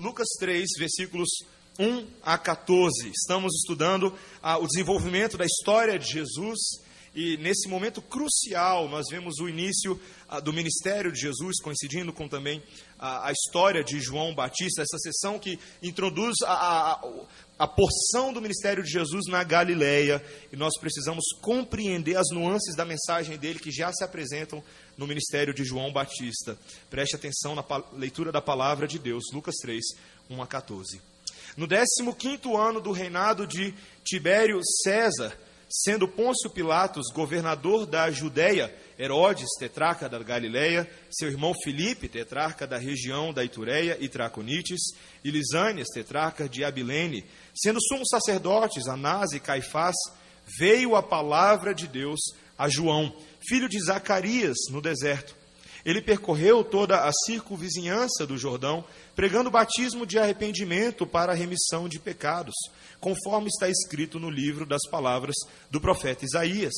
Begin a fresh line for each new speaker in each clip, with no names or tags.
Lucas 3, versículos 1 a 14. Estamos estudando ah, o desenvolvimento da história de Jesus e nesse momento crucial nós vemos o início ah, do ministério de Jesus, coincidindo com também ah, a história de João Batista, essa sessão que introduz a, a, a porção do ministério de Jesus na Galileia e nós precisamos compreender as nuances da mensagem dele que já se apresentam no ministério de João Batista. Preste atenção na leitura da palavra de Deus, Lucas 3, 1 a 14. No 15 ano do reinado de Tibério César, sendo Pôncio Pilatos governador da Judéia, Herodes, tetrarca da Galiléia, seu irmão Filipe, tetrarca da região da Itureia e Traconites, e Lisânias, tetrarca de Abilene, sendo sumos sacerdotes Anás e Caifás, veio a palavra de Deus a João, filho de Zacarias, no deserto. Ele percorreu toda a circunvizinhança do Jordão, pregando batismo de arrependimento para a remissão de pecados, conforme está escrito no livro das palavras do profeta Isaías.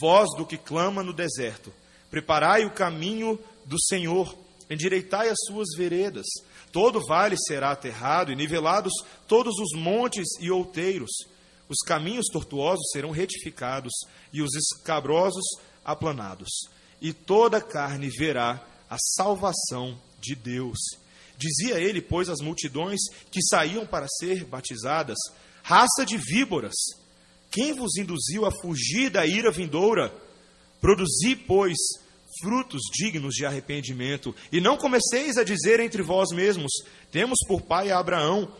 Voz do que clama no deserto: Preparai o caminho do Senhor, endireitai as suas veredas. Todo vale será aterrado e nivelados todos os montes e outeiros. Os caminhos tortuosos serão retificados e os escabrosos aplanados, e toda carne verá a salvação de Deus. Dizia ele, pois, às multidões que saíam para ser batizadas: Raça de víboras, quem vos induziu a fugir da ira vindoura? Produzi, pois, frutos dignos de arrependimento, e não comeceis a dizer entre vós mesmos: Temos por pai a Abraão,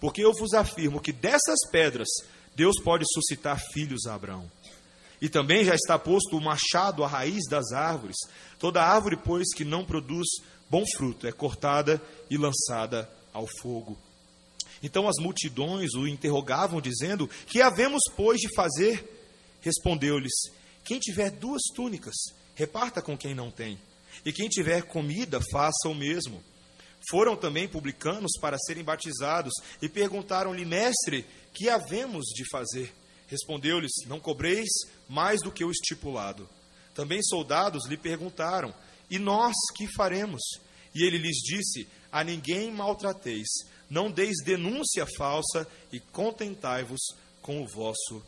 porque eu vos afirmo que dessas pedras Deus pode suscitar filhos a Abraão. E também já está posto o machado à raiz das árvores. Toda árvore, pois, que não produz bom fruto é cortada e lançada ao fogo. Então as multidões o interrogavam, dizendo: Que havemos, pois, de fazer? Respondeu-lhes: Quem tiver duas túnicas, reparta com quem não tem. E quem tiver comida, faça o mesmo. Foram também publicanos para serem batizados e perguntaram-lhe: Mestre, que havemos de fazer? Respondeu-lhes: Não cobreis mais do que o estipulado. Também soldados lhe perguntaram: E nós que faremos? E ele lhes disse: A ninguém maltrateis, não deis denúncia falsa e contentai-vos com o vosso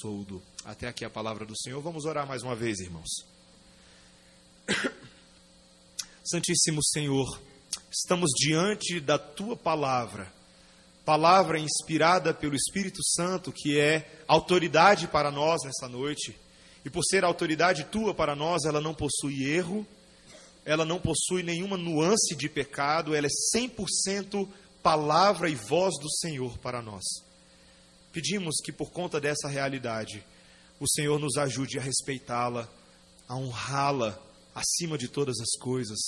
soldo. Até aqui a palavra do Senhor. Vamos orar mais uma vez, irmãos. Santíssimo Senhor, estamos diante da tua palavra palavra inspirada pelo Espírito Santo, que é autoridade para nós nessa noite. E por ser autoridade tua para nós, ela não possui erro, ela não possui nenhuma nuance de pecado, ela é 100% palavra e voz do Senhor para nós. Pedimos que por conta dessa realidade, o Senhor nos ajude a respeitá-la, a honrá-la acima de todas as coisas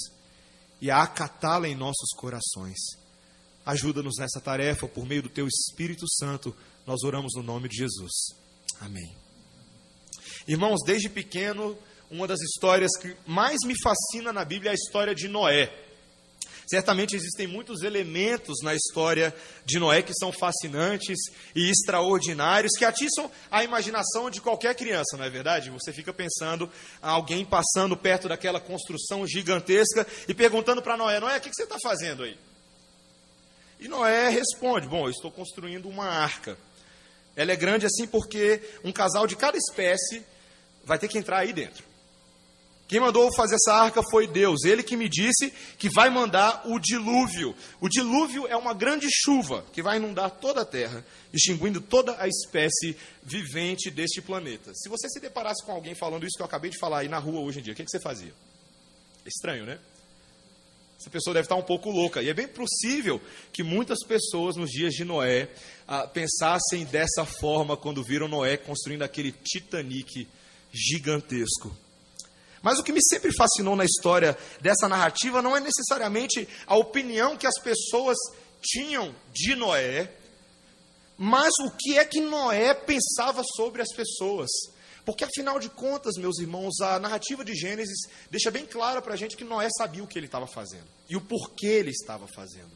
e a acatá-la em nossos corações. Ajuda-nos nessa tarefa por meio do teu Espírito Santo. Nós oramos no nome de Jesus. Amém. Irmãos, desde pequeno, uma das histórias que mais me fascina na Bíblia é a história de Noé. Certamente existem muitos elementos na história de Noé que são fascinantes e extraordinários, que atiçam a imaginação de qualquer criança, não é verdade? Você fica pensando alguém passando perto daquela construção gigantesca e perguntando para Noé: Noé, o que você está fazendo aí? E Noé responde: Bom, eu estou construindo uma arca. Ela é grande assim porque um casal de cada espécie vai ter que entrar aí dentro. Quem mandou fazer essa arca foi Deus. Ele que me disse que vai mandar o dilúvio. O dilúvio é uma grande chuva que vai inundar toda a terra, extinguindo toda a espécie vivente deste planeta. Se você se deparasse com alguém falando isso que eu acabei de falar aí na rua hoje em dia, o que, que você fazia? Estranho, né? Essa pessoa deve estar um pouco louca. E é bem possível que muitas pessoas nos dias de Noé ah, pensassem dessa forma quando viram Noé construindo aquele Titanic gigantesco. Mas o que me sempre fascinou na história dessa narrativa não é necessariamente a opinião que as pessoas tinham de Noé, mas o que é que Noé pensava sobre as pessoas. Porque, afinal de contas, meus irmãos, a narrativa de Gênesis deixa bem claro para a gente que Noé sabia o que ele estava fazendo e o porquê ele estava fazendo.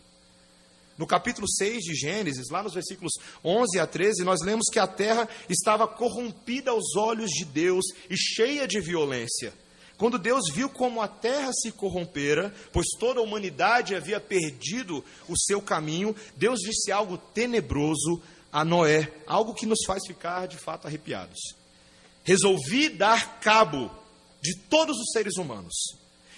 No capítulo 6 de Gênesis, lá nos versículos 11 a 13, nós lemos que a terra estava corrompida aos olhos de Deus e cheia de violência. Quando Deus viu como a terra se corrompera, pois toda a humanidade havia perdido o seu caminho, Deus disse algo tenebroso a Noé, algo que nos faz ficar de fato arrepiados. Resolvi dar cabo de todos os seres humanos.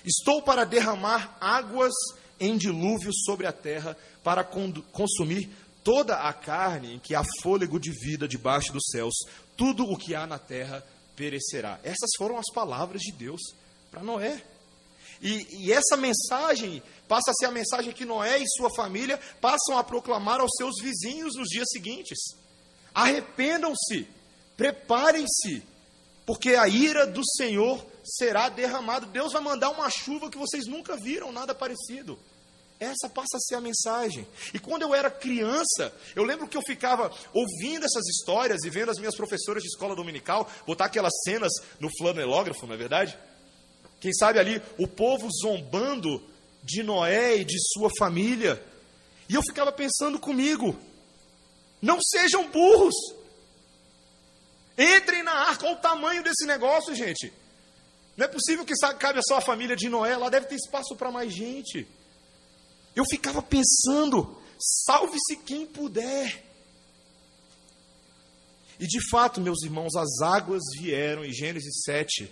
Estou para derramar águas em dilúvio sobre a terra, para consumir toda a carne em que há fôlego de vida debaixo dos céus. Tudo o que há na terra perecerá. Essas foram as palavras de Deus para Noé. E, e, essa mensagem passa a ser a mensagem que Noé e sua família passam a proclamar aos seus vizinhos nos dias seguintes. Arrependam-se, preparem-se, porque a ira do Senhor será derramada. Deus vai mandar uma chuva que vocês nunca viram, nada parecido. Essa passa a ser a mensagem. E quando eu era criança, eu lembro que eu ficava ouvindo essas histórias e vendo as minhas professoras de escola dominical botar aquelas cenas no flanelógrafo, não é verdade? Quem sabe ali o povo zombando de Noé e de sua família. E eu ficava pensando comigo: não sejam burros. Entrem na arca. Olha o tamanho desse negócio, gente. Não é possível que cabe só a família de Noé. Lá deve ter espaço para mais gente. Eu ficava pensando: salve-se quem puder. E de fato, meus irmãos, as águas vieram, em Gênesis 7,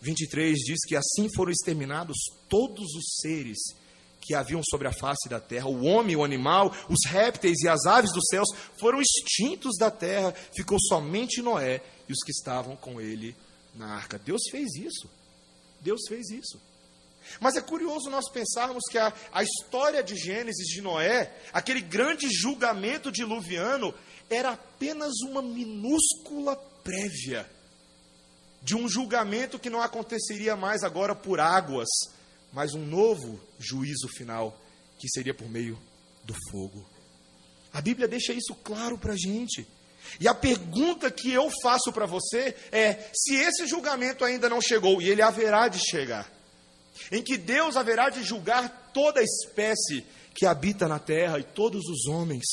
23 diz que assim foram exterminados todos os seres que haviam sobre a face da terra, o homem, o animal, os répteis e as aves dos céus foram extintos da terra, ficou somente Noé e os que estavam com ele na arca. Deus fez isso. Deus fez isso. Mas é curioso nós pensarmos que a, a história de Gênesis de Noé, aquele grande julgamento diluviano, era apenas uma minúscula prévia de um julgamento que não aconteceria mais agora por águas, mas um novo juízo final, que seria por meio do fogo. A Bíblia deixa isso claro para a gente. E a pergunta que eu faço para você é: se esse julgamento ainda não chegou, e ele haverá de chegar, em que Deus haverá de julgar toda a espécie que habita na terra e todos os homens,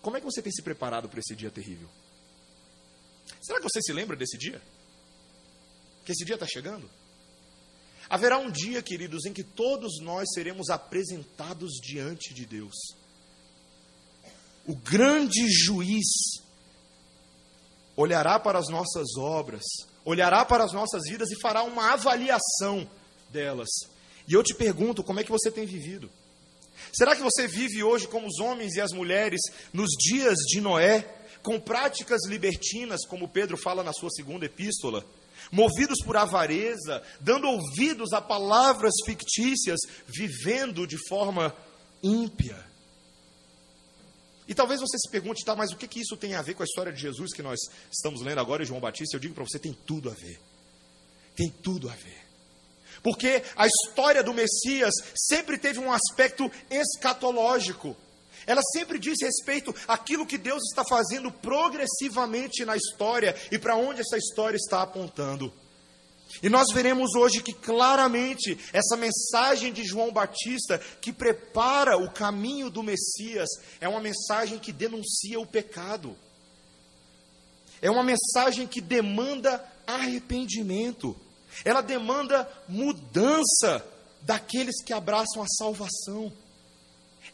como é que você tem se preparado para esse dia terrível? Será que você se lembra desse dia? Que esse dia está chegando? Haverá um dia, queridos, em que todos nós seremos apresentados diante de Deus. O grande juiz olhará para as nossas obras, olhará para as nossas vidas e fará uma avaliação delas. E eu te pergunto, como é que você tem vivido? Será que você vive hoje como os homens e as mulheres nos dias de Noé, com práticas libertinas, como Pedro fala na sua segunda epístola? Movidos por avareza, dando ouvidos a palavras fictícias, vivendo de forma ímpia. E talvez você se pergunte, tá, mas o que, que isso tem a ver com a história de Jesus que nós estamos lendo agora, João Batista? Eu digo para você, tem tudo a ver. Tem tudo a ver. Porque a história do Messias sempre teve um aspecto escatológico. Ela sempre diz respeito àquilo que Deus está fazendo progressivamente na história e para onde essa história está apontando. E nós veremos hoje que claramente essa mensagem de João Batista, que prepara o caminho do Messias, é uma mensagem que denuncia o pecado. É uma mensagem que demanda arrependimento. Ela demanda mudança daqueles que abraçam a salvação.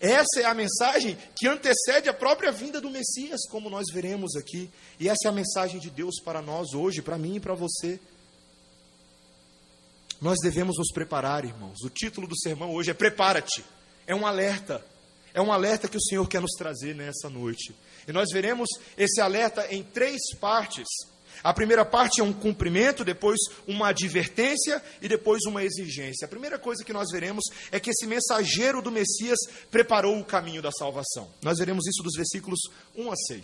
Essa é a mensagem que antecede a própria vinda do Messias, como nós veremos aqui. E essa é a mensagem de Deus para nós hoje, para mim e para você. Nós devemos nos preparar, irmãos. O título do sermão hoje é Prepara-te. É um alerta. É um alerta que o Senhor quer nos trazer nessa noite. E nós veremos esse alerta em três partes. A primeira parte é um cumprimento, depois uma advertência e depois uma exigência. A primeira coisa que nós veremos é que esse mensageiro do Messias preparou o caminho da salvação. Nós veremos isso dos versículos 1 a 6.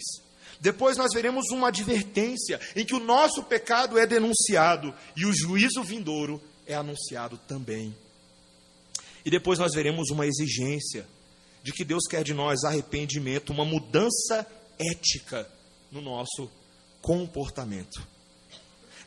Depois nós veremos uma advertência em que o nosso pecado é denunciado e o juízo vindouro é anunciado também. E depois nós veremos uma exigência de que Deus quer de nós arrependimento, uma mudança ética no nosso comportamento.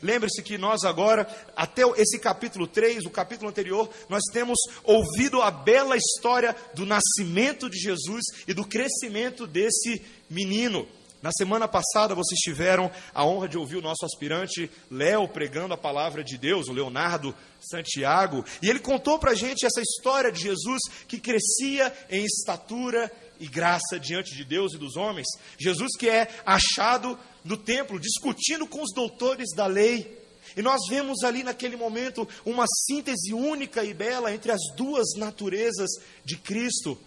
Lembre-se que nós agora, até esse capítulo 3, o capítulo anterior, nós temos ouvido a bela história do nascimento de Jesus e do crescimento desse menino. Na semana passada vocês tiveram a honra de ouvir o nosso aspirante Léo pregando a palavra de Deus, o Leonardo Santiago, e ele contou para a gente essa história de Jesus que crescia em estatura e graça diante de Deus e dos homens. Jesus que é achado no templo discutindo com os doutores da lei. E nós vemos ali naquele momento uma síntese única e bela entre as duas naturezas de Cristo.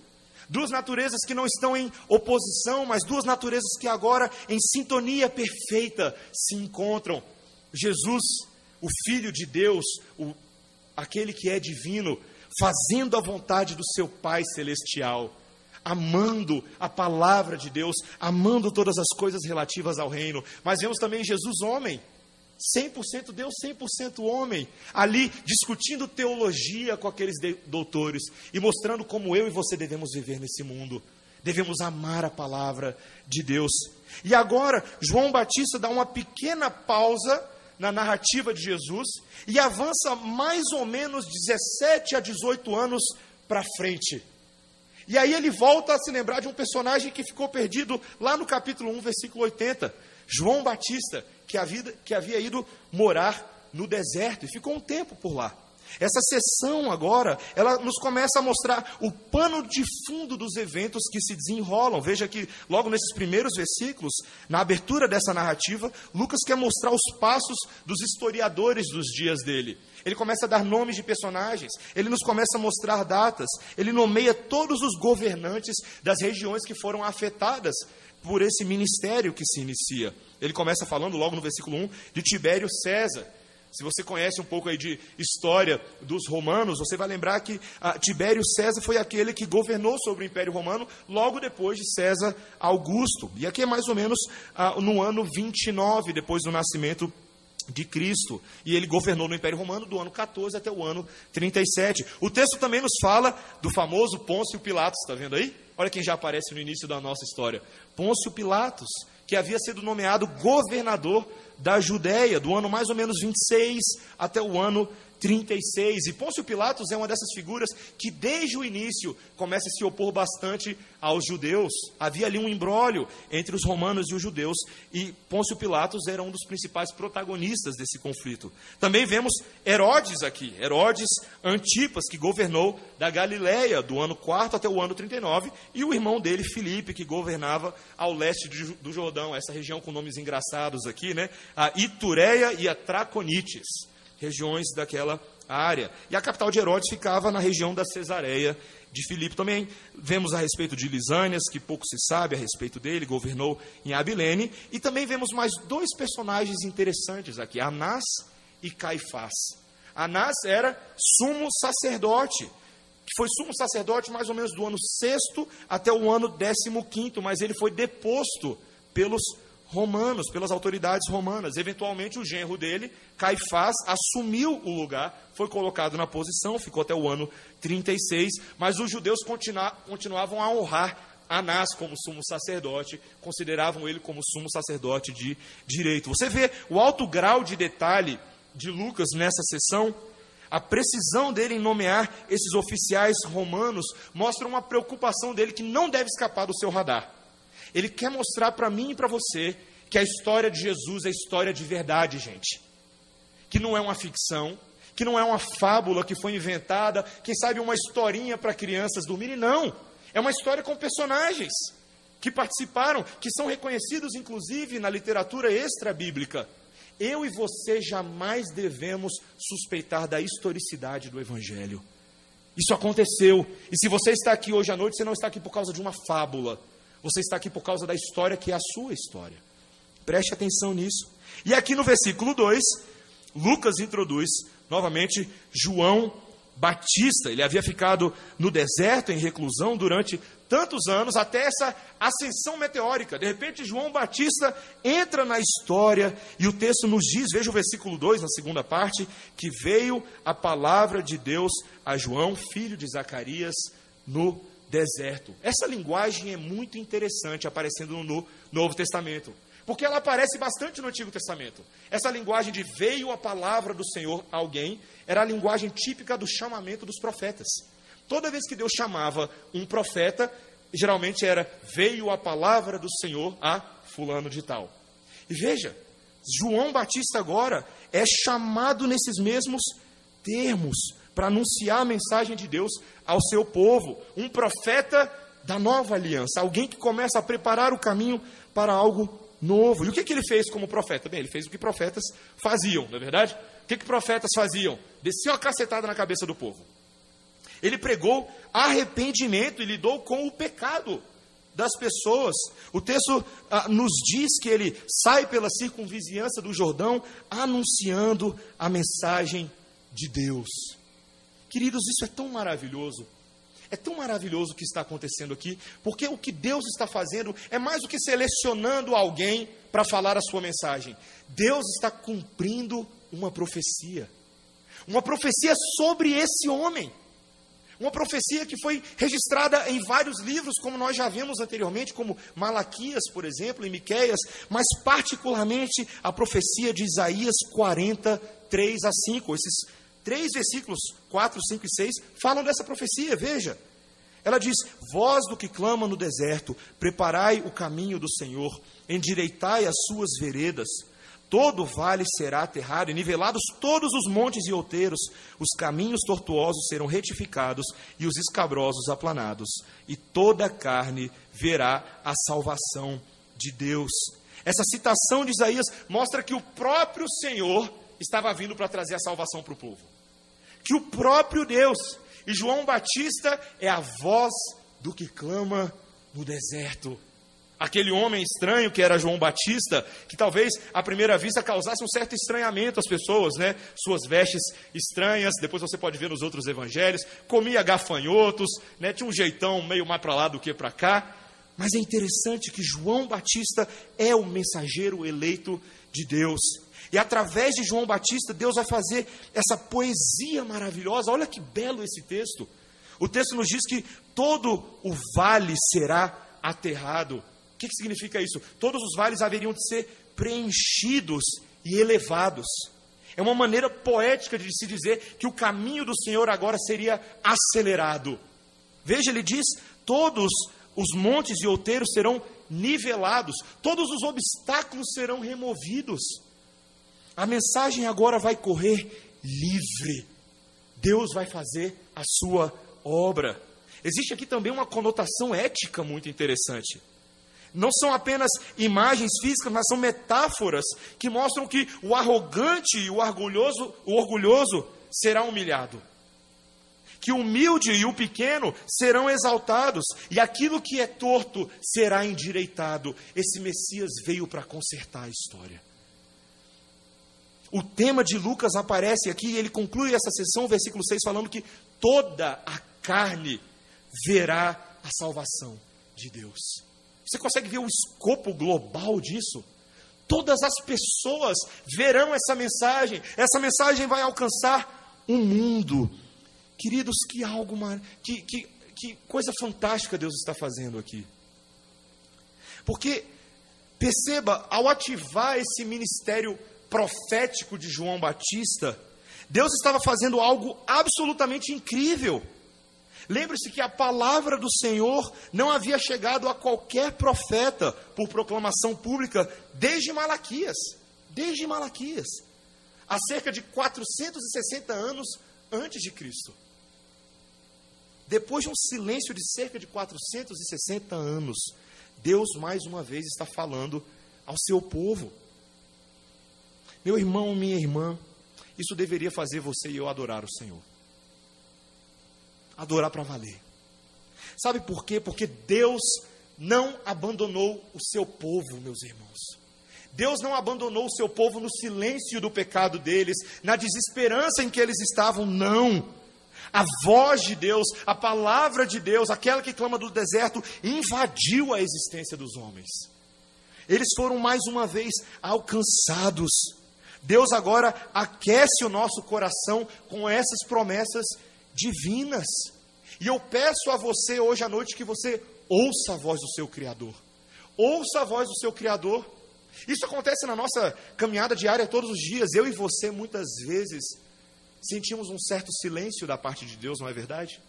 Duas naturezas que não estão em oposição, mas duas naturezas que agora, em sintonia perfeita, se encontram. Jesus, o Filho de Deus, o, aquele que é divino, fazendo a vontade do seu Pai Celestial, amando a palavra de Deus, amando todas as coisas relativas ao reino. Mas vemos também Jesus, homem 100% Deus, 100% homem, ali discutindo teologia com aqueles doutores e mostrando como eu e você devemos viver nesse mundo. Devemos amar a palavra de Deus. E agora, João Batista dá uma pequena pausa na narrativa de Jesus e avança mais ou menos 17 a 18 anos para frente. E aí ele volta a se lembrar de um personagem que ficou perdido lá no capítulo 1, versículo 80. João Batista, que havia, que havia ido morar no deserto e ficou um tempo por lá. Essa sessão agora, ela nos começa a mostrar o pano de fundo dos eventos que se desenrolam. Veja que logo nesses primeiros versículos, na abertura dessa narrativa, Lucas quer mostrar os passos dos historiadores dos dias dele. Ele começa a dar nomes de personagens, ele nos começa a mostrar datas, ele nomeia todos os governantes das regiões que foram afetadas por esse ministério que se inicia. Ele começa falando logo no versículo 1 de Tibério César. Se você conhece um pouco aí de história dos romanos, você vai lembrar que ah, Tibério César foi aquele que governou sobre o Império Romano logo depois de César Augusto. E aqui é mais ou menos ah, no ano 29 depois do nascimento de Cristo. E ele governou no Império Romano do ano 14 até o ano 37. O texto também nos fala do famoso Pôncio Pilatos, está vendo aí? Olha quem já aparece no início da nossa história. Pôncio Pilatos, que havia sido nomeado governador da Judéia, do ano mais ou menos 26 até o ano 36. E Pôncio Pilatos é uma dessas figuras que, desde o início, começa a se opor bastante aos judeus. Havia ali um embrólio entre os romanos e os judeus, e Pôncio Pilatos era um dos principais protagonistas desse conflito. Também vemos Herodes aqui, Herodes Antipas, que governou da Galiléia do ano 4 até o ano 39, e o irmão dele, Filipe, que governava ao leste do Jordão, essa região com nomes engraçados aqui, né? A Itureia e a Traconites regiões daquela área. E a capital de Herodes ficava na região da Cesareia de Filipe. Também vemos a respeito de Lisânias, que pouco se sabe a respeito dele, governou em Abilene. E também vemos mais dois personagens interessantes aqui, Anás e Caifás. Anás era sumo sacerdote, que foi sumo sacerdote mais ou menos do ano sexto até o ano décimo quinto, mas ele foi deposto pelos romanos, pelas autoridades romanas. Eventualmente, o genro dele, Caifás, assumiu o lugar, foi colocado na posição, ficou até o ano 36, mas os judeus continuavam a honrar Anás como sumo sacerdote, consideravam ele como sumo sacerdote de direito. Você vê o alto grau de detalhe de Lucas nessa sessão, a precisão dele em nomear esses oficiais romanos mostra uma preocupação dele que não deve escapar do seu radar. Ele quer mostrar para mim e para você que a história de Jesus é história de verdade, gente. Que não é uma ficção, que não é uma fábula que foi inventada, quem sabe uma historinha para crianças dormirem, não. É uma história com personagens que participaram, que são reconhecidos inclusive na literatura extra-bíblica. Eu e você jamais devemos suspeitar da historicidade do Evangelho. Isso aconteceu. E se você está aqui hoje à noite, você não está aqui por causa de uma fábula. Você está aqui por causa da história que é a sua história. Preste atenção nisso. E aqui no versículo 2, Lucas introduz novamente João Batista. Ele havia ficado no deserto, em reclusão, durante tantos anos, até essa ascensão meteórica. De repente, João Batista entra na história e o texto nos diz, veja o versículo 2, na segunda parte, que veio a palavra de Deus a João, filho de Zacarias, no deserto. Essa linguagem é muito interessante aparecendo no Novo Testamento, porque ela aparece bastante no Antigo Testamento. Essa linguagem de veio a palavra do Senhor a alguém era a linguagem típica do chamamento dos profetas. Toda vez que Deus chamava um profeta, geralmente era veio a palavra do Senhor a fulano de tal. E veja, João Batista agora é chamado nesses mesmos termos para anunciar a mensagem de Deus ao seu povo, um profeta da nova aliança, alguém que começa a preparar o caminho para algo novo. E o que, que ele fez como profeta? Bem, ele fez o que profetas faziam, não é verdade? O que, que profetas faziam? Desceu a cacetada na cabeça do povo. Ele pregou arrependimento e lidou com o pecado das pessoas. O texto ah, nos diz que ele sai pela circunvizinhança do Jordão anunciando a mensagem de Deus. Queridos, isso é tão maravilhoso. É tão maravilhoso o que está acontecendo aqui, porque o que Deus está fazendo é mais do que selecionando alguém para falar a sua mensagem. Deus está cumprindo uma profecia. Uma profecia sobre esse homem. Uma profecia que foi registrada em vários livros, como nós já vimos anteriormente, como Malaquias, por exemplo, e Miqueias, mas particularmente a profecia de Isaías 40, 3 a 5. Esses três versículos, 4, 5 e 6, falam dessa profecia, veja. Ela diz: Voz do que clama no deserto, preparai o caminho do Senhor, endireitai as suas veredas. Todo vale será aterrado, e nivelados todos os montes e outeiros, os caminhos tortuosos serão retificados e os escabrosos aplanados, e toda carne verá a salvação de Deus. Essa citação de Isaías mostra que o próprio Senhor estava vindo para trazer a salvação para o povo. Que o próprio Deus, e João Batista é a voz do que clama no deserto aquele homem estranho que era João Batista, que talvez à primeira vista causasse um certo estranhamento às pessoas, né? Suas vestes estranhas, depois você pode ver nos outros evangelhos, comia gafanhotos, né? Tinha um jeitão meio mais para lá do que para cá. Mas é interessante que João Batista é o mensageiro eleito de Deus. E através de João Batista, Deus vai fazer essa poesia maravilhosa. Olha que belo esse texto. O texto nos diz que todo o vale será aterrado. O que, que significa isso? Todos os vales haveriam de ser preenchidos e elevados. É uma maneira poética de se dizer que o caminho do Senhor agora seria acelerado. Veja, ele diz: todos os montes e outeiros serão nivelados, todos os obstáculos serão removidos. A mensagem agora vai correr livre. Deus vai fazer a sua obra. Existe aqui também uma conotação ética muito interessante não são apenas imagens físicas, mas são metáforas que mostram que o arrogante e o orgulhoso, o orgulhoso será humilhado. Que o humilde e o pequeno serão exaltados, e aquilo que é torto será endireitado. Esse Messias veio para consertar a história. O tema de Lucas aparece aqui e ele conclui essa sessão, versículo 6, falando que toda a carne verá a salvação de Deus. Você consegue ver o escopo global disso? Todas as pessoas verão essa mensagem, essa mensagem vai alcançar o um mundo. Queridos, que algo, que, que, que coisa fantástica Deus está fazendo aqui. Porque, perceba, ao ativar esse ministério profético de João Batista, Deus estava fazendo algo absolutamente incrível. Lembre-se que a palavra do Senhor não havia chegado a qualquer profeta por proclamação pública desde Malaquias. Desde Malaquias. Há cerca de 460 anos antes de Cristo. Depois de um silêncio de cerca de 460 anos, Deus mais uma vez está falando ao seu povo. Meu irmão, minha irmã, isso deveria fazer você e eu adorar o Senhor adorar para valer. Sabe por quê? Porque Deus não abandonou o seu povo, meus irmãos. Deus não abandonou o seu povo no silêncio do pecado deles, na desesperança em que eles estavam, não. A voz de Deus, a palavra de Deus, aquela que clama do deserto, invadiu a existência dos homens. Eles foram mais uma vez alcançados. Deus agora aquece o nosso coração com essas promessas divinas. E eu peço a você hoje à noite que você ouça a voz do seu Criador. Ouça a voz do seu Criador. Isso acontece na nossa caminhada diária todos os dias. Eu e você, muitas vezes, sentimos um certo silêncio da parte de Deus, não é verdade?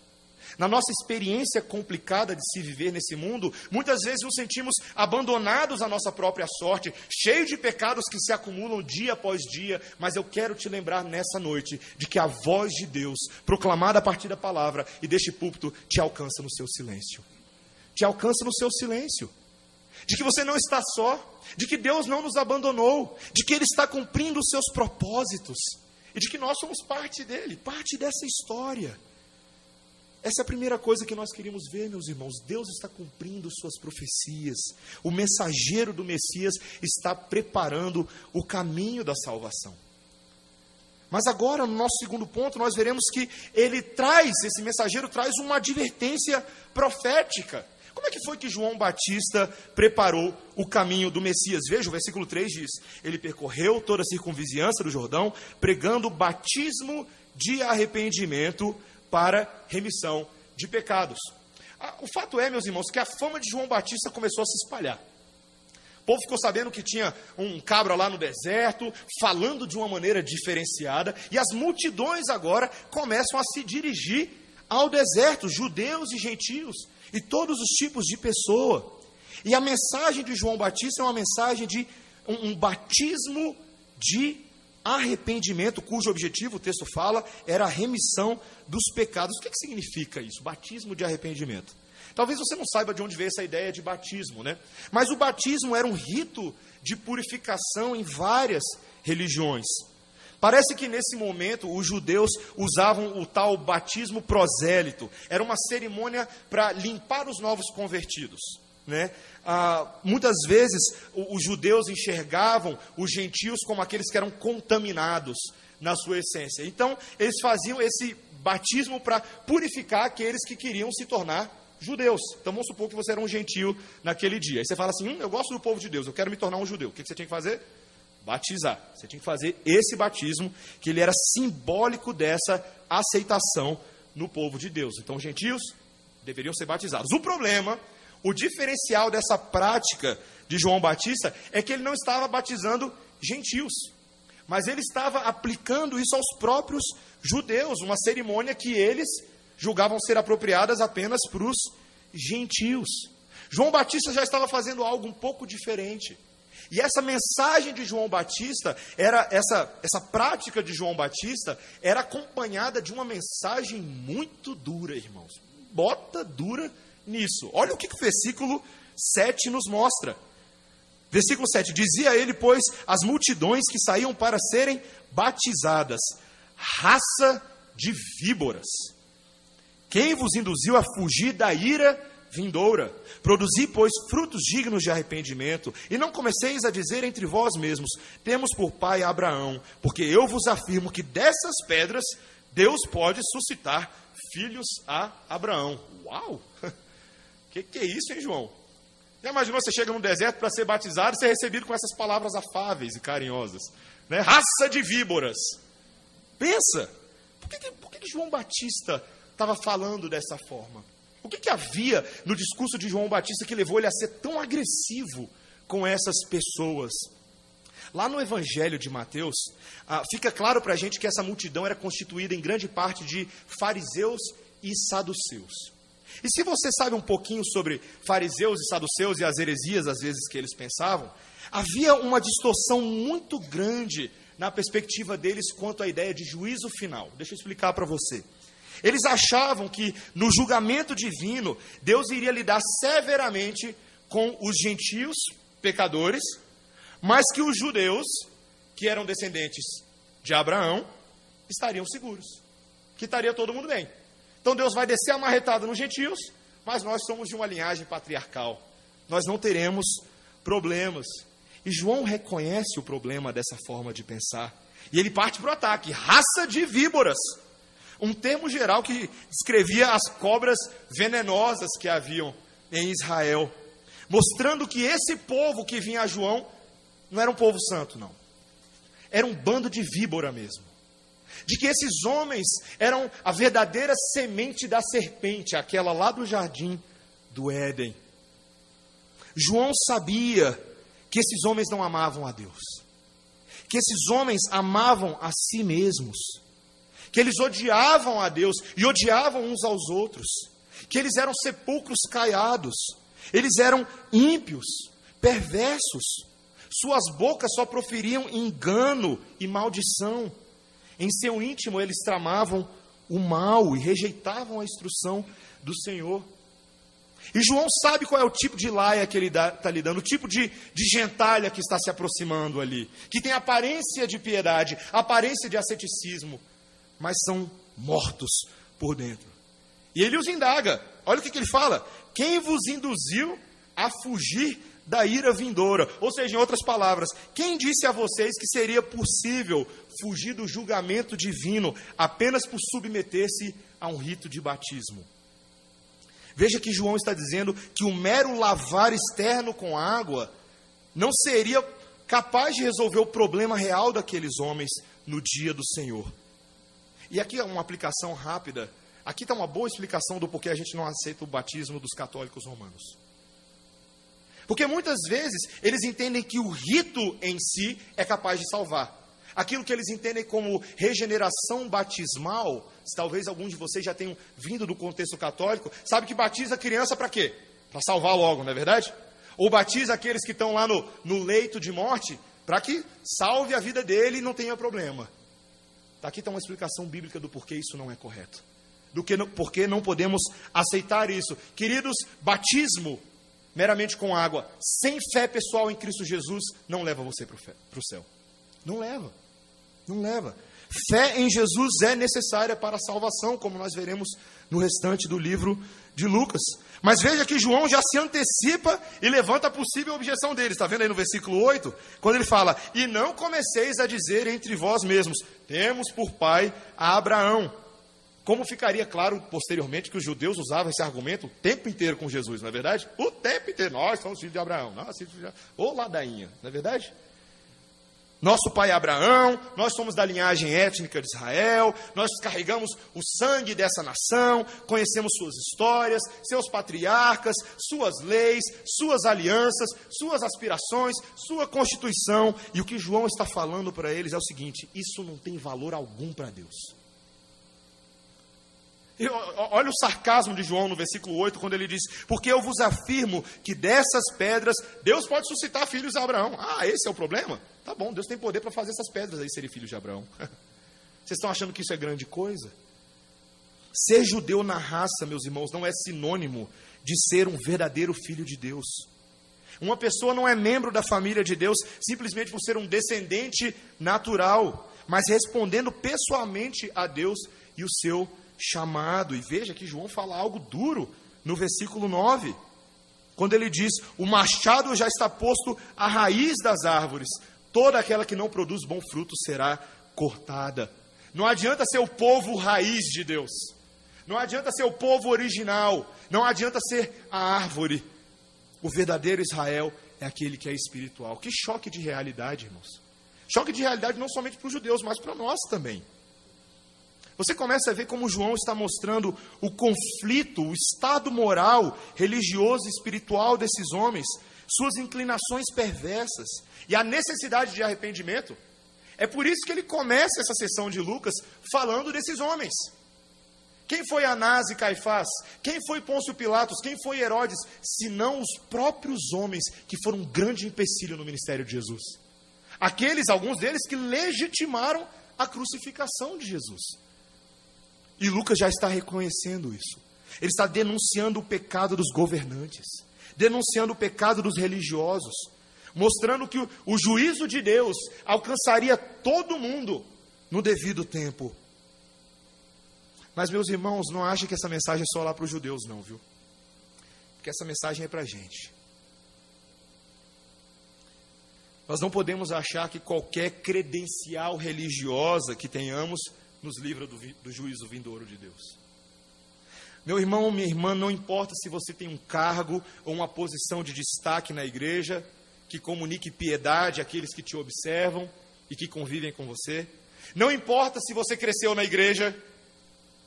Na nossa experiência complicada de se viver nesse mundo, muitas vezes nos sentimos abandonados à nossa própria sorte, cheios de pecados que se acumulam dia após dia, mas eu quero te lembrar nessa noite de que a voz de Deus, proclamada a partir da palavra e deste púlpito, te alcança no seu silêncio. Te alcança no seu silêncio. De que você não está só, de que Deus não nos abandonou, de que Ele está cumprindo os seus propósitos e de que nós somos parte dele, parte dessa história. Essa é a primeira coisa que nós queríamos ver, meus irmãos. Deus está cumprindo suas profecias. O mensageiro do Messias está preparando o caminho da salvação. Mas agora, no nosso segundo ponto, nós veremos que ele traz, esse mensageiro traz uma advertência profética. Como é que foi que João Batista preparou o caminho do Messias? Veja, o versículo 3 diz: Ele percorreu toda a circunvizinhança do Jordão, pregando batismo de arrependimento para remissão de pecados. Ah, o fato é, meus irmãos, que a fama de João Batista começou a se espalhar. O povo ficou sabendo que tinha um cabra lá no deserto, falando de uma maneira diferenciada, e as multidões agora começam a se dirigir ao deserto, judeus e gentios, e todos os tipos de pessoa. E a mensagem de João Batista é uma mensagem de um, um batismo de arrependimento, cujo objetivo, o texto fala, era a remissão dos pecados. O que, que significa isso? Batismo de arrependimento. Talvez você não saiba de onde veio essa ideia de batismo, né? Mas o batismo era um rito de purificação em várias religiões. Parece que nesse momento os judeus usavam o tal batismo prosélito. Era uma cerimônia para limpar os novos convertidos. Né? Ah, muitas vezes os judeus enxergavam os gentios como aqueles que eram contaminados na sua essência. Então, eles faziam esse batismo para purificar aqueles que queriam se tornar judeus. Então, vamos supor que você era um gentio naquele dia. Aí você fala assim: hum, eu gosto do povo de Deus, eu quero me tornar um judeu. O que você tinha que fazer? Batizar. Você tinha que fazer esse batismo, que ele era simbólico dessa aceitação no povo de Deus. Então, os gentios deveriam ser batizados. O problema o diferencial dessa prática de João Batista é que ele não estava batizando gentios, mas ele estava aplicando isso aos próprios judeus, uma cerimônia que eles julgavam ser apropriadas apenas para os gentios. João Batista já estava fazendo algo um pouco diferente. E essa mensagem de João Batista era essa essa prática de João Batista era acompanhada de uma mensagem muito dura, irmãos. Bota dura nisso. Olha o que o versículo 7 nos mostra. Versículo 7: Dizia ele, pois, as multidões que saíam para serem batizadas, raça de víboras. Quem vos induziu a fugir da ira vindoura? Produzi, pois, frutos dignos de arrependimento, e não comeceis a dizer entre vós mesmos: Temos por pai Abraão, porque eu vos afirmo que dessas pedras Deus pode suscitar filhos a Abraão. Uau! que, que é isso, hein, João? Já imaginou você chega no deserto para ser batizado e ser recebido com essas palavras afáveis e carinhosas? Né? Raça de víboras. Pensa, por que, por que João Batista estava falando dessa forma? O que, que havia no discurso de João Batista que levou ele a ser tão agressivo com essas pessoas? Lá no Evangelho de Mateus, ah, fica claro para a gente que essa multidão era constituída em grande parte de fariseus e saduceus. E se você sabe um pouquinho sobre fariseus e saduceus e as heresias, às vezes, que eles pensavam, havia uma distorção muito grande na perspectiva deles quanto à ideia de juízo final. Deixa eu explicar para você. Eles achavam que no julgamento divino, Deus iria lidar severamente com os gentios pecadores, mas que os judeus, que eram descendentes de Abraão, estariam seguros, que estaria todo mundo bem. Então Deus vai descer a marretada nos gentios, mas nós somos de uma linhagem patriarcal. Nós não teremos problemas. E João reconhece o problema dessa forma de pensar. E ele parte para o ataque: raça de víboras. Um termo geral que descrevia as cobras venenosas que haviam em Israel. Mostrando que esse povo que vinha a João não era um povo santo, não. Era um bando de víbora mesmo de que esses homens eram a verdadeira semente da serpente, aquela lá do jardim do Éden. João sabia que esses homens não amavam a Deus, que esses homens amavam a si mesmos, que eles odiavam a Deus e odiavam uns aos outros, que eles eram sepulcros caiados, eles eram ímpios, perversos, suas bocas só proferiam engano e maldição. Em seu íntimo eles tramavam o mal e rejeitavam a instrução do Senhor. E João sabe qual é o tipo de laia que ele está lhe dando, o tipo de, de gentalha que está se aproximando ali, que tem aparência de piedade, aparência de asceticismo, mas são mortos por dentro. E ele os indaga, olha o que, que ele fala: quem vos induziu a fugir da ira vindoura. Ou seja, em outras palavras, quem disse a vocês que seria possível fugir do julgamento divino apenas por submeter-se a um rito de batismo? Veja que João está dizendo que o mero lavar externo com água não seria capaz de resolver o problema real daqueles homens no dia do Senhor. E aqui é uma aplicação rápida. Aqui está uma boa explicação do porquê a gente não aceita o batismo dos católicos romanos. Porque muitas vezes eles entendem que o rito em si é capaz de salvar. Aquilo que eles entendem como regeneração batismal, talvez alguns de vocês já tenham vindo do contexto católico, sabe que batiza a criança para quê? Para salvar logo, não é verdade? Ou batiza aqueles que estão lá no, no leito de morte para que salve a vida dele e não tenha problema. Tá, aqui está uma explicação bíblica do porquê isso não é correto. Do que, porquê não podemos aceitar isso. Queridos, batismo meramente com água, sem fé pessoal em Cristo Jesus, não leva você para o céu. Não leva. Não leva. Fé em Jesus é necessária para a salvação, como nós veremos no restante do livro de Lucas. Mas veja que João já se antecipa e levanta a possível objeção deles. Está vendo aí no versículo 8? Quando ele fala: E não comeceis a dizer entre vós mesmos: Temos por pai a Abraão. Como ficaria claro posteriormente que os judeus usavam esse argumento o tempo inteiro com Jesus, não é verdade? O tempo inteiro. Nós somos filhos de Abraão. Nós, filhos de... Ô ladainha, não é verdade? Nosso pai é Abraão, nós somos da linhagem étnica de Israel, nós carregamos o sangue dessa nação, conhecemos suas histórias, seus patriarcas, suas leis, suas alianças, suas aspirações, sua constituição. E o que João está falando para eles é o seguinte: isso não tem valor algum para Deus. Olha o sarcasmo de João no versículo 8, quando ele diz: Porque eu vos afirmo que dessas pedras Deus pode suscitar filhos de Abraão. Ah, esse é o problema? Tá bom, Deus tem poder para fazer essas pedras aí serem filhos de Abraão. Vocês estão achando que isso é grande coisa? Ser judeu na raça, meus irmãos, não é sinônimo de ser um verdadeiro filho de Deus. Uma pessoa não é membro da família de Deus simplesmente por ser um descendente natural, mas respondendo pessoalmente a Deus e o seu chamado. E veja que João fala algo duro no versículo 9, quando ele diz: O machado já está posto à raiz das árvores, toda aquela que não produz bom fruto será cortada. Não adianta ser o povo raiz de Deus, não adianta ser o povo original, não adianta ser a árvore. O verdadeiro Israel é aquele que é espiritual. Que choque de realidade, irmãos. Choque de realidade não somente para os judeus, mas para nós também. Você começa a ver como João está mostrando o conflito, o estado moral, religioso e espiritual desses homens, suas inclinações perversas e a necessidade de arrependimento. É por isso que ele começa essa sessão de Lucas falando desses homens. Quem foi Anás e Caifás? Quem foi Pôncio Pilatos? Quem foi Herodes? Senão os próprios homens que foram um grande empecilho no ministério de Jesus. Aqueles, alguns deles, que legitimaram a crucificação de Jesus. E Lucas já está reconhecendo isso. Ele está denunciando o pecado dos governantes, denunciando o pecado dos religiosos, mostrando que o, juízo de Deus alcançaria todo mundo no devido tempo. Mas, meus irmãos, não achem que essa mensagem é só lá para os judeus, não, viu? Porque essa mensagem é para a gente. Nós não podemos achar que qualquer credencial religiosa que tenhamos nos livra do, do juízo vindouro de Deus. Meu irmão, minha irmã, não importa se você tem um cargo ou uma posição de destaque na igreja, que comunique piedade àqueles que te observam e que convivem com você. Não importa se você cresceu na igreja,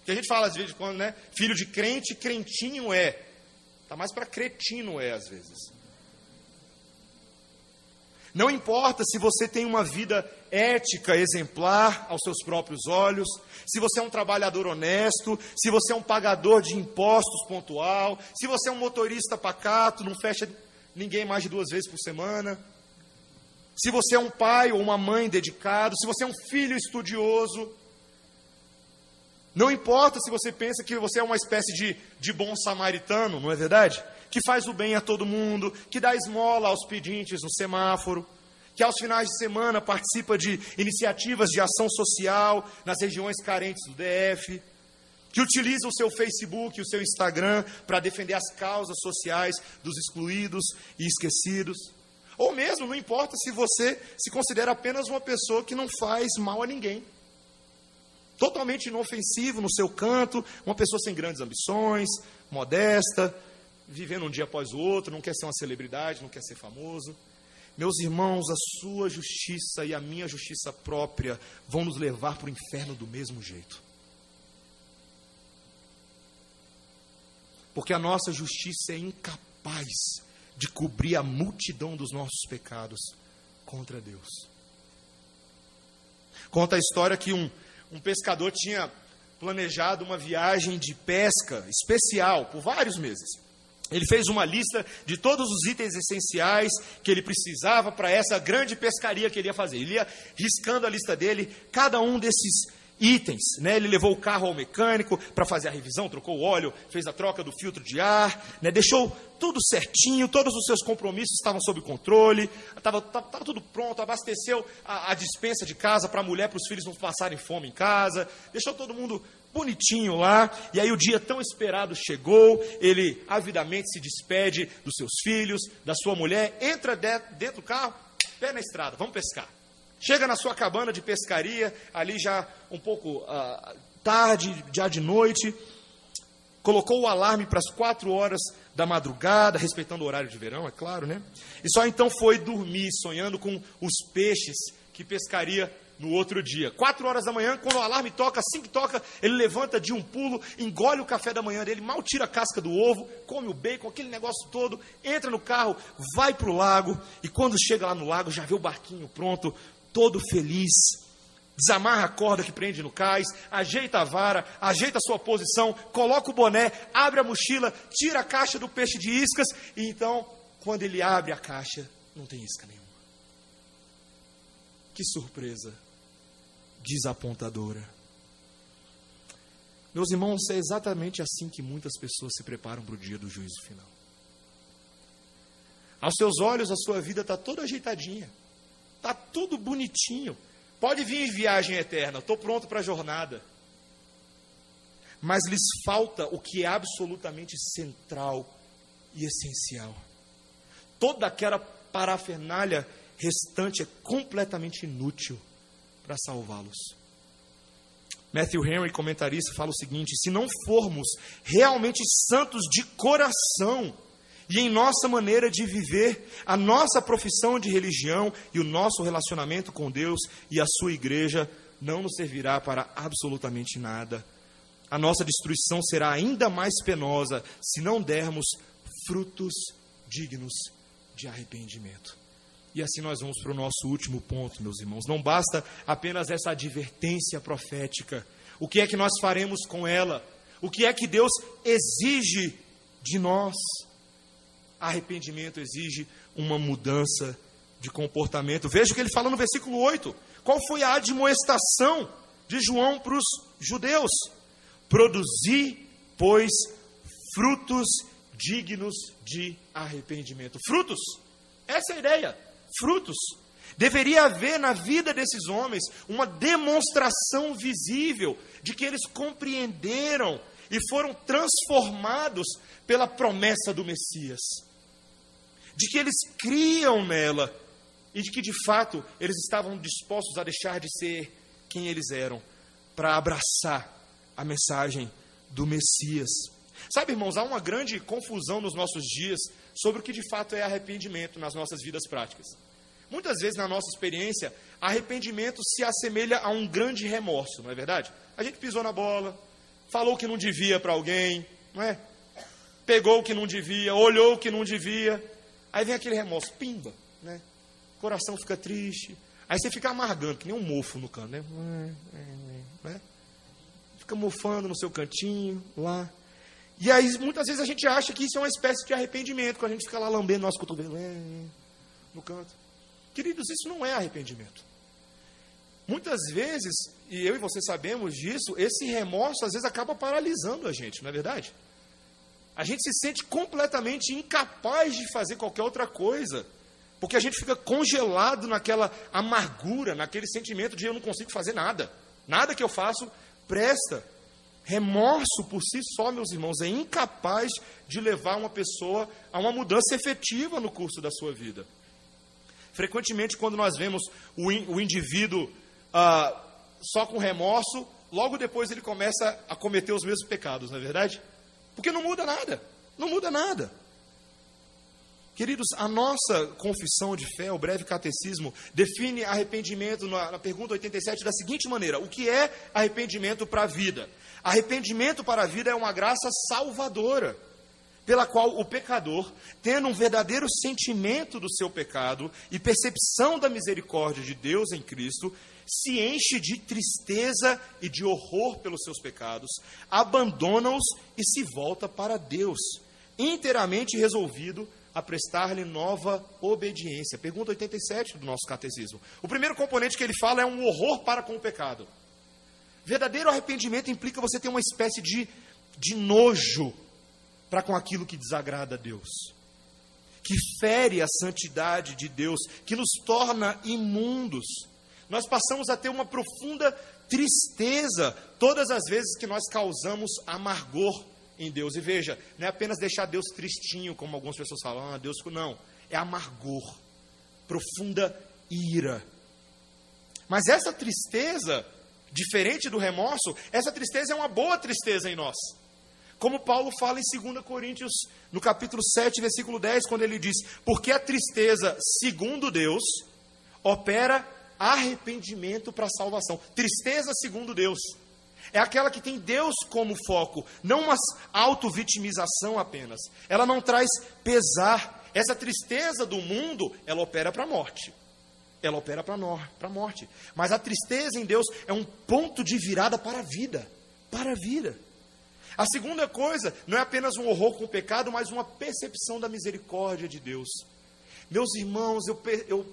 que a gente fala às vezes quando, né? Filho de crente, crentinho é. Tá mais para cretino é às vezes. Não importa se você tem uma vida ética, exemplar aos seus próprios olhos, se você é um trabalhador honesto, se você é um pagador de impostos pontual, se você é um motorista pacato, não fecha ninguém mais de duas vezes por semana, se você é um pai ou uma mãe dedicado, se você é um filho estudioso, não importa se você pensa que você é uma espécie de, de bom samaritano, não é verdade? Que faz o bem a todo mundo, que dá esmola aos pedintes no semáforo, que aos finais de semana participa de iniciativas de ação social nas regiões carentes do DF, que utiliza o seu Facebook e o seu Instagram para defender as causas sociais dos excluídos e esquecidos. Ou mesmo, não importa se você se considera apenas uma pessoa que não faz mal a ninguém totalmente inofensivo no seu canto, uma pessoa sem grandes ambições, modesta, vivendo um dia após o outro, não quer ser uma celebridade, não quer ser famoso. Meus irmãos, a sua justiça e a minha justiça própria vão nos levar para o inferno do mesmo jeito. Porque a nossa justiça é incapaz de cobrir a multidão dos nossos pecados contra Deus. Conta a história que um um pescador tinha planejado uma viagem de pesca especial por vários meses. Ele fez uma lista de todos os itens essenciais que ele precisava para essa grande pescaria que ele ia fazer. Ele ia riscando a lista dele, cada um desses itens. Né? Ele levou o carro ao mecânico para fazer a revisão, trocou o óleo, fez a troca do filtro de ar, né? deixou tudo certinho, todos os seus compromissos estavam sob controle, estava tudo pronto, abasteceu a, a dispensa de casa para a mulher, para os filhos não passarem fome em casa, deixou todo mundo bonitinho lá, e aí o dia tão esperado chegou, ele avidamente se despede dos seus filhos, da sua mulher, entra dentro do carro, pé na estrada, vamos pescar. Chega na sua cabana de pescaria, ali já um pouco uh, tarde, já de noite, colocou o alarme para as quatro horas da madrugada, respeitando o horário de verão, é claro, né? E só então foi dormir, sonhando com os peixes que pescaria no outro dia. Quatro horas da manhã, quando o alarme toca, assim que toca, ele levanta de um pulo, engole o café da manhã dele, mal tira a casca do ovo, come o bacon, aquele negócio todo, entra no carro, vai para o lago, e quando chega lá no lago, já vê o barquinho pronto, todo feliz, desamarra a corda que prende no cais, ajeita a vara, ajeita a sua posição, coloca o boné, abre a mochila, tira a caixa do peixe de iscas, e então, quando ele abre a caixa, não tem isca nenhuma. Que surpresa desapontadora. Meus irmãos, é exatamente assim que muitas pessoas se preparam para o dia do juízo final. Aos seus olhos, a sua vida está toda ajeitadinha. Está tudo bonitinho. Pode vir em viagem eterna, estou pronto para a jornada. Mas lhes falta o que é absolutamente central e essencial. Toda aquela parafernália restante é completamente inútil para salvá-los. Matthew Henry, comentarista, fala o seguinte: se não formos realmente santos de coração, e em nossa maneira de viver, a nossa profissão de religião e o nosso relacionamento com Deus e a sua igreja não nos servirá para absolutamente nada. A nossa destruição será ainda mais penosa se não dermos frutos dignos de arrependimento. E assim nós vamos para o nosso último ponto, meus irmãos. Não basta apenas essa advertência profética. O que é que nós faremos com ela? O que é que Deus exige de nós? Arrependimento exige uma mudança de comportamento. Veja o que ele fala no versículo 8. Qual foi a admoestação de João para os judeus? Produzir, pois, frutos dignos de arrependimento. Frutos. Essa é a ideia. Frutos. Deveria haver na vida desses homens uma demonstração visível de que eles compreenderam e foram transformados pela promessa do Messias de que eles criam nela e de que de fato eles estavam dispostos a deixar de ser quem eles eram para abraçar a mensagem do Messias. Sabe, irmãos, há uma grande confusão nos nossos dias sobre o que de fato é arrependimento nas nossas vidas práticas. Muitas vezes, na nossa experiência, arrependimento se assemelha a um grande remorso, não é verdade? A gente pisou na bola, falou que não devia para alguém, não é? Pegou o que não devia, olhou o que não devia, Aí vem aquele remorso, pimba, né? o coração fica triste. Aí você fica amargando, que nem um mofo no canto, né? né? Fica mofando no seu cantinho, lá. E aí, muitas vezes, a gente acha que isso é uma espécie de arrependimento, quando a gente fica lá lambendo nosso cotovelo no canto. Queridos, isso não é arrependimento. Muitas vezes, e eu e você sabemos disso, esse remorso às vezes acaba paralisando a gente, não é verdade? A gente se sente completamente incapaz de fazer qualquer outra coisa, porque a gente fica congelado naquela amargura, naquele sentimento de eu não consigo fazer nada, nada que eu faço presta. Remorso por si só, meus irmãos, é incapaz de levar uma pessoa a uma mudança efetiva no curso da sua vida. Frequentemente, quando nós vemos o, in, o indivíduo ah, só com remorso, logo depois ele começa a cometer os mesmos pecados, não é verdade? Porque não muda nada. Não muda nada. Queridos, a nossa confissão de fé, o breve catecismo, define arrependimento na, na pergunta 87 da seguinte maneira: O que é arrependimento para a vida? Arrependimento para a vida é uma graça salvadora, pela qual o pecador, tendo um verdadeiro sentimento do seu pecado e percepção da misericórdia de Deus em Cristo, se enche de tristeza e de horror pelos seus pecados, abandona-os e se volta para Deus, inteiramente resolvido a prestar-lhe nova obediência. Pergunta 87 do nosso catecismo. O primeiro componente que ele fala é um horror para com o pecado. Verdadeiro arrependimento implica você ter uma espécie de, de nojo para com aquilo que desagrada a Deus, que fere a santidade de Deus, que nos torna imundos nós passamos a ter uma profunda tristeza todas as vezes que nós causamos amargor em Deus. E veja, não é apenas deixar Deus tristinho, como algumas pessoas falam, ah, Deus não. É amargor, profunda ira. Mas essa tristeza, diferente do remorso, essa tristeza é uma boa tristeza em nós. Como Paulo fala em 2 Coríntios, no capítulo 7, versículo 10, quando ele diz: Porque a tristeza, segundo Deus, opera arrependimento para salvação. Tristeza segundo Deus. É aquela que tem Deus como foco, não uma auto-vitimização apenas. Ela não traz pesar. Essa tristeza do mundo, ela opera para a morte. Ela opera para a morte. Mas a tristeza em Deus é um ponto de virada para a vida. Para a vida. A segunda coisa, não é apenas um horror com o pecado, mas uma percepção da misericórdia de Deus. Meus irmãos, eu, eu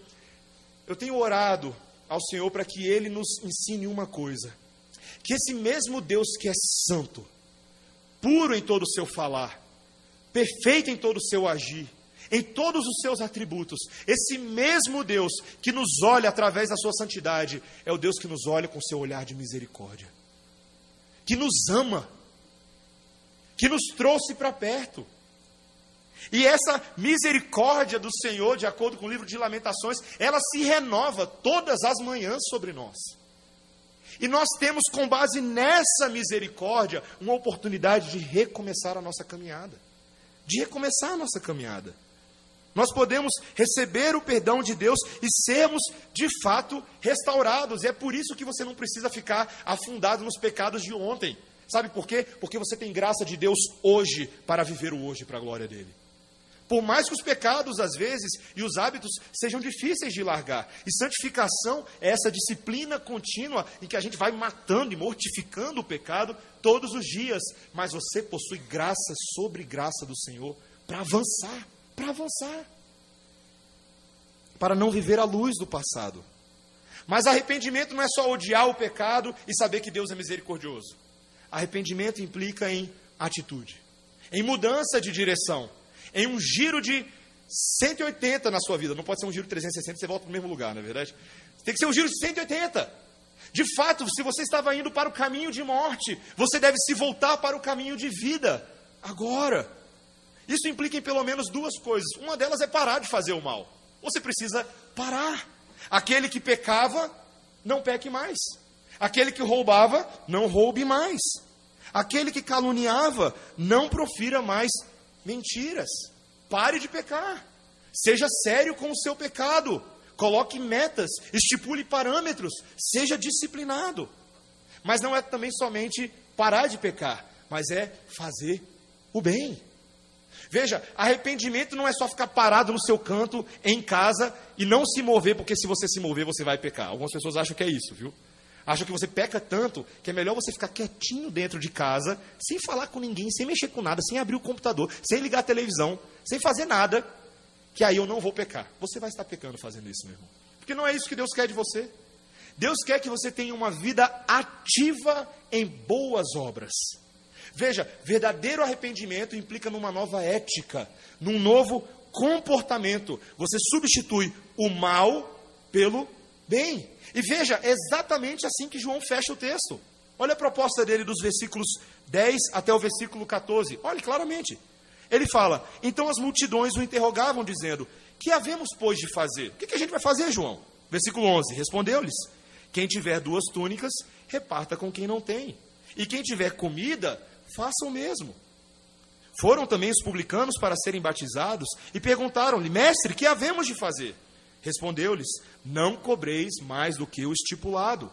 eu tenho orado ao Senhor para que Ele nos ensine uma coisa: que esse mesmo Deus que é santo, puro em todo o seu falar, perfeito em todo o seu agir, em todos os seus atributos, esse mesmo Deus que nos olha através da sua santidade, é o Deus que nos olha com seu olhar de misericórdia, que nos ama, que nos trouxe para perto e essa misericórdia do Senhor, de acordo com o livro de Lamentações, ela se renova todas as manhãs sobre nós. E nós temos, com base nessa misericórdia, uma oportunidade de recomeçar a nossa caminhada. De recomeçar a nossa caminhada. Nós podemos receber o perdão de Deus e sermos, de fato, restaurados. E é por isso que você não precisa ficar afundado nos pecados de ontem. Sabe por quê? Porque você tem graça de Deus hoje para viver o hoje para a glória dele. Por mais que os pecados, às vezes, e os hábitos sejam difíceis de largar. E santificação é essa disciplina contínua em que a gente vai matando e mortificando o pecado todos os dias. Mas você possui graça sobre graça do Senhor para avançar para avançar. Para não viver à luz do passado. Mas arrependimento não é só odiar o pecado e saber que Deus é misericordioso. Arrependimento implica em atitude, em mudança de direção em um giro de 180 na sua vida. Não pode ser um giro de 360 você volta para o mesmo lugar, não é verdade? Tem que ser um giro de 180. De fato, se você estava indo para o caminho de morte, você deve se voltar para o caminho de vida. Agora. Isso implica em pelo menos duas coisas. Uma delas é parar de fazer o mal. Você precisa parar. Aquele que pecava, não peque mais. Aquele que roubava, não roube mais. Aquele que caluniava, não profira mais mentiras. Pare de pecar. Seja sério com o seu pecado. Coloque metas, estipule parâmetros, seja disciplinado. Mas não é também somente parar de pecar, mas é fazer o bem. Veja, arrependimento não é só ficar parado no seu canto, em casa, e não se mover, porque se você se mover, você vai pecar. Algumas pessoas acham que é isso, viu? Acham que você peca tanto que é melhor você ficar quietinho dentro de casa, sem falar com ninguém, sem mexer com nada, sem abrir o computador, sem ligar a televisão, sem fazer nada, que aí eu não vou pecar. Você vai estar pecando fazendo isso, meu irmão. Porque não é isso que Deus quer de você. Deus quer que você tenha uma vida ativa em boas obras. Veja, verdadeiro arrependimento implica numa nova ética, num novo comportamento. Você substitui o mal pelo bem. E veja, é exatamente assim que João fecha o texto. Olha a proposta dele dos versículos 10 até o versículo 14. Olhe claramente. Ele fala: Então as multidões o interrogavam, dizendo: Que havemos, pois, de fazer? O que, que a gente vai fazer, João? Versículo 11: Respondeu-lhes: Quem tiver duas túnicas, reparta com quem não tem. E quem tiver comida, faça o mesmo. Foram também os publicanos para serem batizados e perguntaram-lhe: Mestre, que havemos de fazer? Respondeu-lhes: Não cobreis mais do que o estipulado.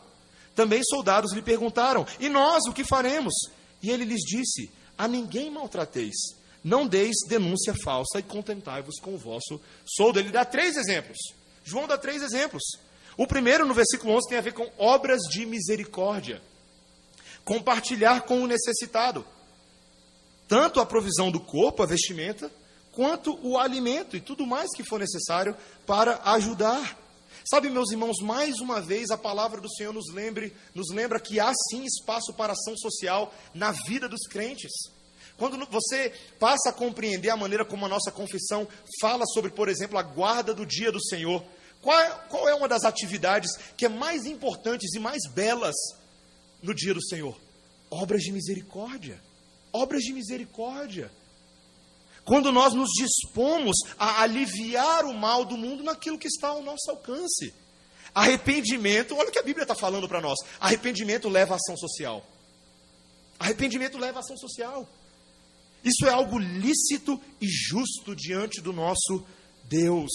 Também soldados lhe perguntaram: E nós o que faremos? E ele lhes disse: A ninguém maltrateis. Não deis denúncia falsa e contentai-vos com o vosso soldo. Ele dá três exemplos. João dá três exemplos. O primeiro, no versículo 11, tem a ver com obras de misericórdia. Compartilhar com o necessitado. Tanto a provisão do corpo, a vestimenta, quanto o alimento e tudo mais que for necessário para ajudar. Sabe, meus irmãos, mais uma vez a palavra do Senhor nos, lembre, nos lembra que há sim espaço para ação social na vida dos crentes. Quando você passa a compreender a maneira como a nossa confissão fala sobre, por exemplo, a guarda do dia do Senhor, qual é, qual é uma das atividades que é mais importantes e mais belas no dia do Senhor? Obras de misericórdia. Obras de misericórdia. Quando nós nos dispomos a aliviar o mal do mundo naquilo que está ao nosso alcance. Arrependimento, olha o que a Bíblia está falando para nós. Arrependimento leva a ação social. Arrependimento leva a ação social. Isso é algo lícito e justo diante do nosso Deus.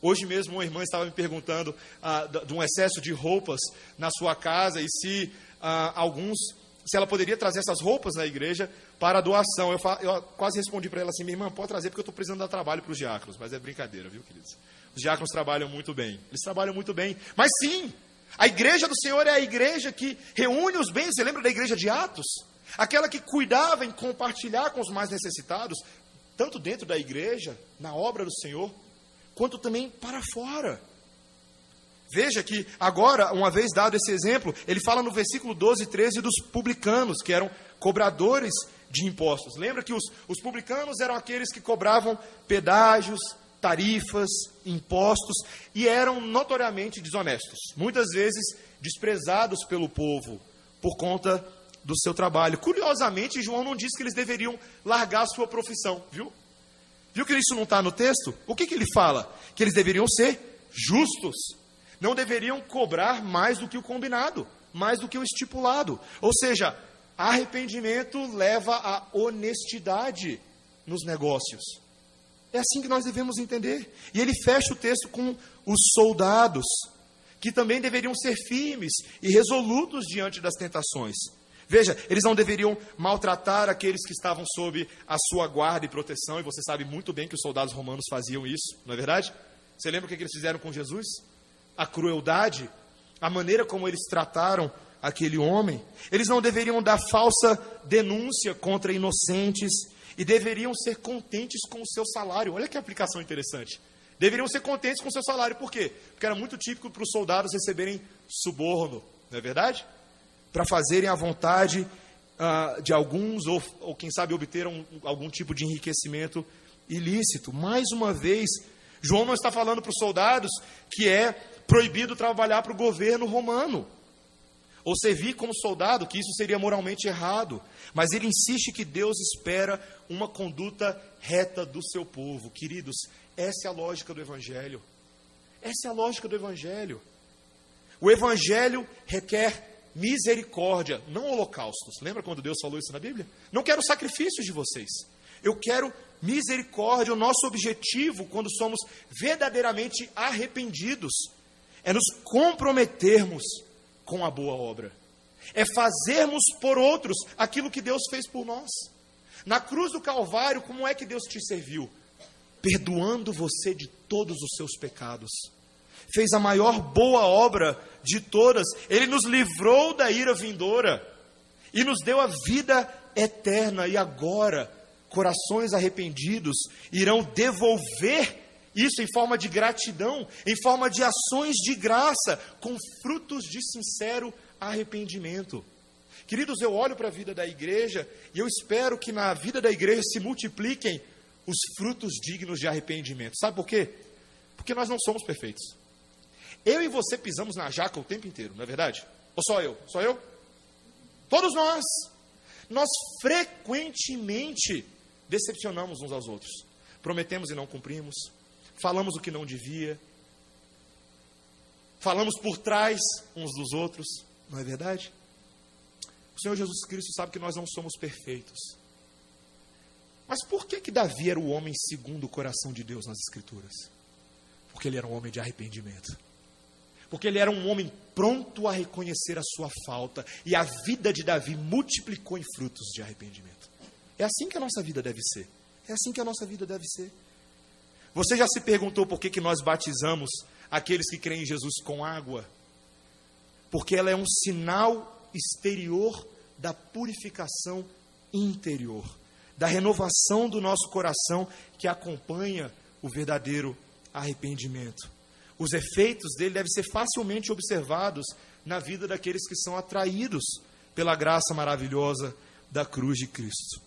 Hoje mesmo uma irmã estava me perguntando ah, de um excesso de roupas na sua casa e se ah, alguns, se ela poderia trazer essas roupas na igreja para doação. Eu, eu quase respondi para ela assim, minha irmã, pode trazer porque eu estou precisando dar trabalho para os diáconos, mas é brincadeira, viu, queridos? Os diáconos trabalham muito bem, eles trabalham muito bem, mas sim, a igreja do Senhor é a igreja que reúne os bens. Você lembra da igreja de Atos? Aquela que cuidava em compartilhar com os mais necessitados, tanto dentro da igreja, na obra do Senhor, quanto também para fora. Veja que agora, uma vez dado esse exemplo, ele fala no versículo 12 e 13 dos publicanos, que eram cobradores de impostos. Lembra que os, os publicanos eram aqueles que cobravam pedágios, tarifas, impostos e eram notoriamente desonestos, muitas vezes desprezados pelo povo por conta do seu trabalho. Curiosamente, João não diz que eles deveriam largar a sua profissão, viu? Viu que isso não está no texto? O que, que ele fala? Que eles deveriam ser justos, não deveriam cobrar mais do que o combinado, mais do que o estipulado. Ou seja, arrependimento leva à honestidade nos negócios. É assim que nós devemos entender. E ele fecha o texto com os soldados, que também deveriam ser firmes e resolutos diante das tentações. Veja, eles não deveriam maltratar aqueles que estavam sob a sua guarda e proteção, e você sabe muito bem que os soldados romanos faziam isso, não é verdade? Você lembra o que eles fizeram com Jesus? A crueldade, a maneira como eles trataram aquele homem. Eles não deveriam dar falsa denúncia contra inocentes e deveriam ser contentes com o seu salário. Olha que aplicação interessante. Deveriam ser contentes com o seu salário, por quê? Porque era muito típico para os soldados receberem suborno, não é verdade? para fazerem a vontade uh, de alguns, ou, ou, quem sabe obter um, algum tipo de enriquecimento ilícito. Mais uma vez, João não está falando para os soldados que é proibido trabalhar para o governo romano ou servir como soldado, que isso seria moralmente errado. Mas ele insiste que Deus espera uma conduta reta do seu povo. Queridos, essa é a lógica do Evangelho. Essa é a lógica do Evangelho. O Evangelho requer misericórdia, não holocaustos. Lembra quando Deus falou isso na Bíblia? Não quero sacrifícios de vocês. Eu quero misericórdia. O nosso objetivo, quando somos verdadeiramente arrependidos, é nos comprometermos com a boa obra. É fazermos por outros aquilo que Deus fez por nós. Na cruz do Calvário, como é que Deus te serviu? Perdoando você de todos os seus pecados. Fez a maior boa obra de todas. Ele nos livrou da ira vindoura e nos deu a vida eterna. E agora, corações arrependidos irão devolver isso em forma de gratidão, em forma de ações de graça, com frutos de sincero arrependimento. Queridos, eu olho para a vida da igreja e eu espero que na vida da igreja se multipliquem os frutos dignos de arrependimento. Sabe por quê? Porque nós não somos perfeitos. Eu e você pisamos na jaca o tempo inteiro, não é verdade? Ou só eu? Só eu? Todos nós. Nós frequentemente decepcionamos uns aos outros. Prometemos e não cumprimos. Falamos o que não devia. Falamos por trás uns dos outros. Não é verdade? O Senhor Jesus Cristo sabe que nós não somos perfeitos. Mas por que que Davi era o homem segundo o coração de Deus nas Escrituras? Porque ele era um homem de arrependimento. Porque ele era um homem pronto a reconhecer a sua falta. E a vida de Davi multiplicou em frutos de arrependimento. É assim que a nossa vida deve ser. É assim que a nossa vida deve ser. Você já se perguntou por que, que nós batizamos aqueles que creem em Jesus com água? Porque ela é um sinal exterior da purificação interior, da renovação do nosso coração que acompanha o verdadeiro arrependimento. Os efeitos dele devem ser facilmente observados na vida daqueles que são atraídos pela graça maravilhosa da cruz de Cristo.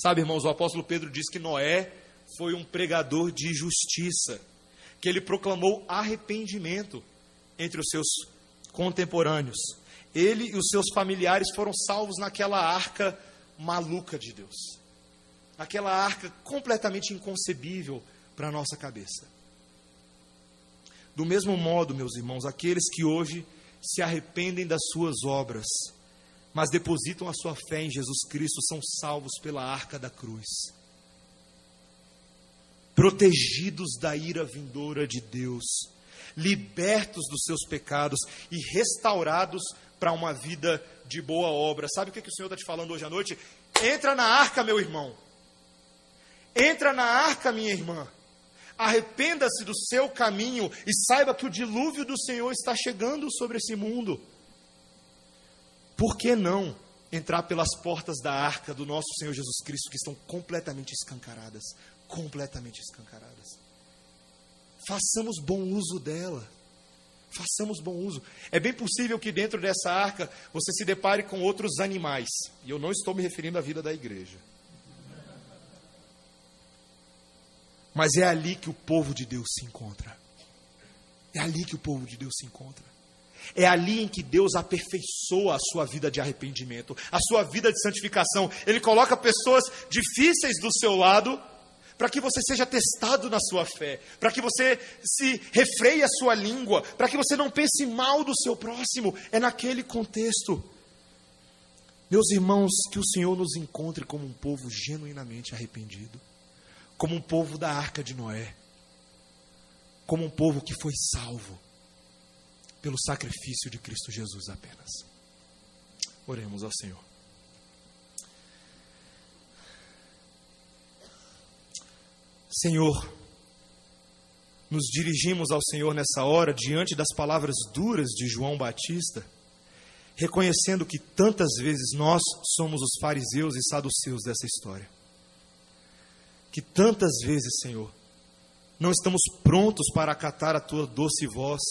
Sabe, irmãos, o apóstolo Pedro diz que Noé foi um pregador de justiça, que ele proclamou arrependimento entre os seus contemporâneos. Ele e os seus familiares foram salvos naquela arca maluca de Deus. Aquela arca completamente inconcebível para a nossa cabeça. Do mesmo modo, meus irmãos, aqueles que hoje se arrependem das suas obras, mas depositam a sua fé em Jesus Cristo, são salvos pela arca da cruz. Protegidos da ira vindoura de Deus, libertos dos seus pecados e restaurados para uma vida de boa obra. Sabe o que, que o Senhor está te falando hoje à noite? Entra na arca, meu irmão. Entra na arca, minha irmã. Arrependa-se do seu caminho e saiba que o dilúvio do Senhor está chegando sobre esse mundo. Por que não entrar pelas portas da arca do nosso Senhor Jesus Cristo, que estão completamente escancaradas? Completamente escancaradas. Façamos bom uso dela. Façamos bom uso. É bem possível que dentro dessa arca você se depare com outros animais. E eu não estou me referindo à vida da igreja. Mas é ali que o povo de Deus se encontra. É ali que o povo de Deus se encontra. É ali em que Deus aperfeiçoa a sua vida de arrependimento, a sua vida de santificação. Ele coloca pessoas difíceis do seu lado para que você seja testado na sua fé, para que você se refreie a sua língua, para que você não pense mal do seu próximo. É naquele contexto. Meus irmãos, que o Senhor nos encontre como um povo genuinamente arrependido, como um povo da arca de Noé, como um povo que foi salvo pelo sacrifício de Cristo Jesus apenas. Oremos ao Senhor. Senhor, nos dirigimos ao Senhor nessa hora diante das palavras duras de João Batista, reconhecendo que tantas vezes nós somos os fariseus e saduceus dessa história. Que tantas vezes, Senhor, não estamos prontos para acatar a tua doce voz,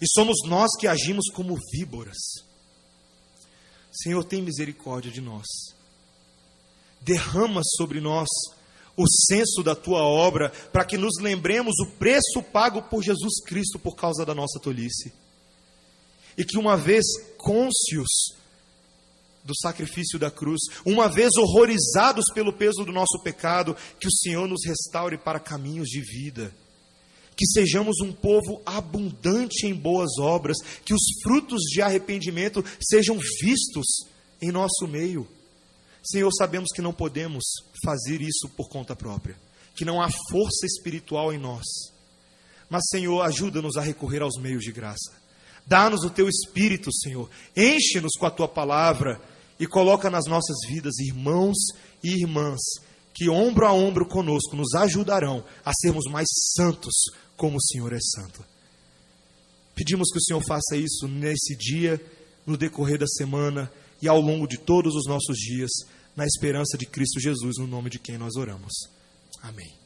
e somos nós que agimos como víboras. Senhor, tem misericórdia de nós. Derrama sobre nós o senso da tua obra, para que nos lembremos o preço pago por Jesus Cristo por causa da nossa tolice. E que uma vez cônscios do sacrifício da cruz, uma vez horrorizados pelo peso do nosso pecado, que o Senhor nos restaure para caminhos de vida. Que sejamos um povo abundante em boas obras, que os frutos de arrependimento sejam vistos em nosso meio Senhor, sabemos que não podemos fazer isso por conta própria, que não há força espiritual em nós. Mas, Senhor, ajuda-nos a recorrer aos meios de graça. Dá-nos o teu espírito, Senhor. Enche-nos com a tua palavra e coloca nas nossas vidas irmãos e irmãs que ombro a ombro conosco nos ajudarão a sermos mais santos como o Senhor é santo. Pedimos que o Senhor faça isso nesse dia, no decorrer da semana e ao longo de todos os nossos dias, na esperança de Cristo Jesus, no nome de quem nós oramos. Amém.